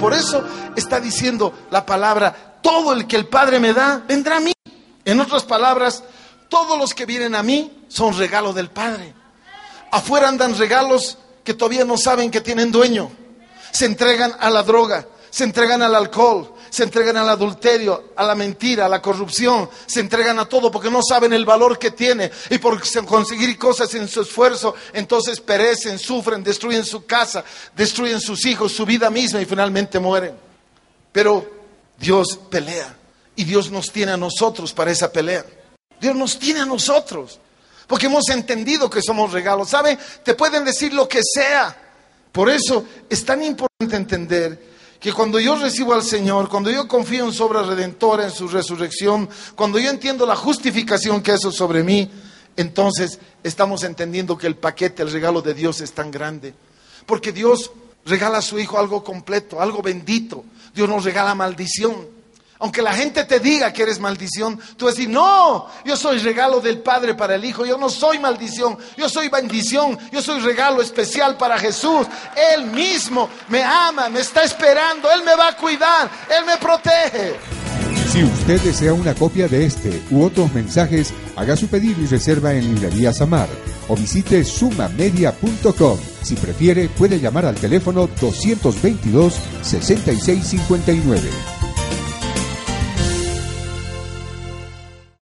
Por eso está diciendo la palabra, todo el que el Padre me da, vendrá a mí. En otras palabras, todos los que vienen a mí son regalo del Padre. Afuera andan regalos que todavía no saben que tienen dueño. Se entregan a la droga, se entregan al alcohol, se entregan al adulterio, a la mentira, a la corrupción, se entregan a todo porque no saben el valor que tiene y por conseguir cosas en su esfuerzo, entonces perecen, sufren, destruyen su casa, destruyen sus hijos, su vida misma y finalmente mueren. Pero Dios pelea y Dios nos tiene a nosotros para esa pelea. Dios nos tiene a nosotros porque hemos entendido que somos regalos. ¿Sabe? Te pueden decir lo que sea. Por eso es tan importante entender que cuando yo recibo al Señor, cuando yo confío en su obra redentora, en su resurrección, cuando yo entiendo la justificación que eso sobre mí, entonces estamos entendiendo que el paquete, el regalo de Dios es tan grande. Porque Dios regala a su Hijo algo completo, algo bendito. Dios nos regala maldición. Aunque la gente te diga que eres maldición, tú vas a decir, no, yo soy regalo del Padre para el Hijo, yo no soy maldición, yo soy bendición, yo soy regalo especial para Jesús. Él mismo me ama, me está esperando, Él me va a cuidar, Él me protege. Si usted desea una copia de este u otros mensajes, haga su pedido y reserva en Librería Samar o visite sumamedia.com. Si prefiere, puede llamar al teléfono 222 6659.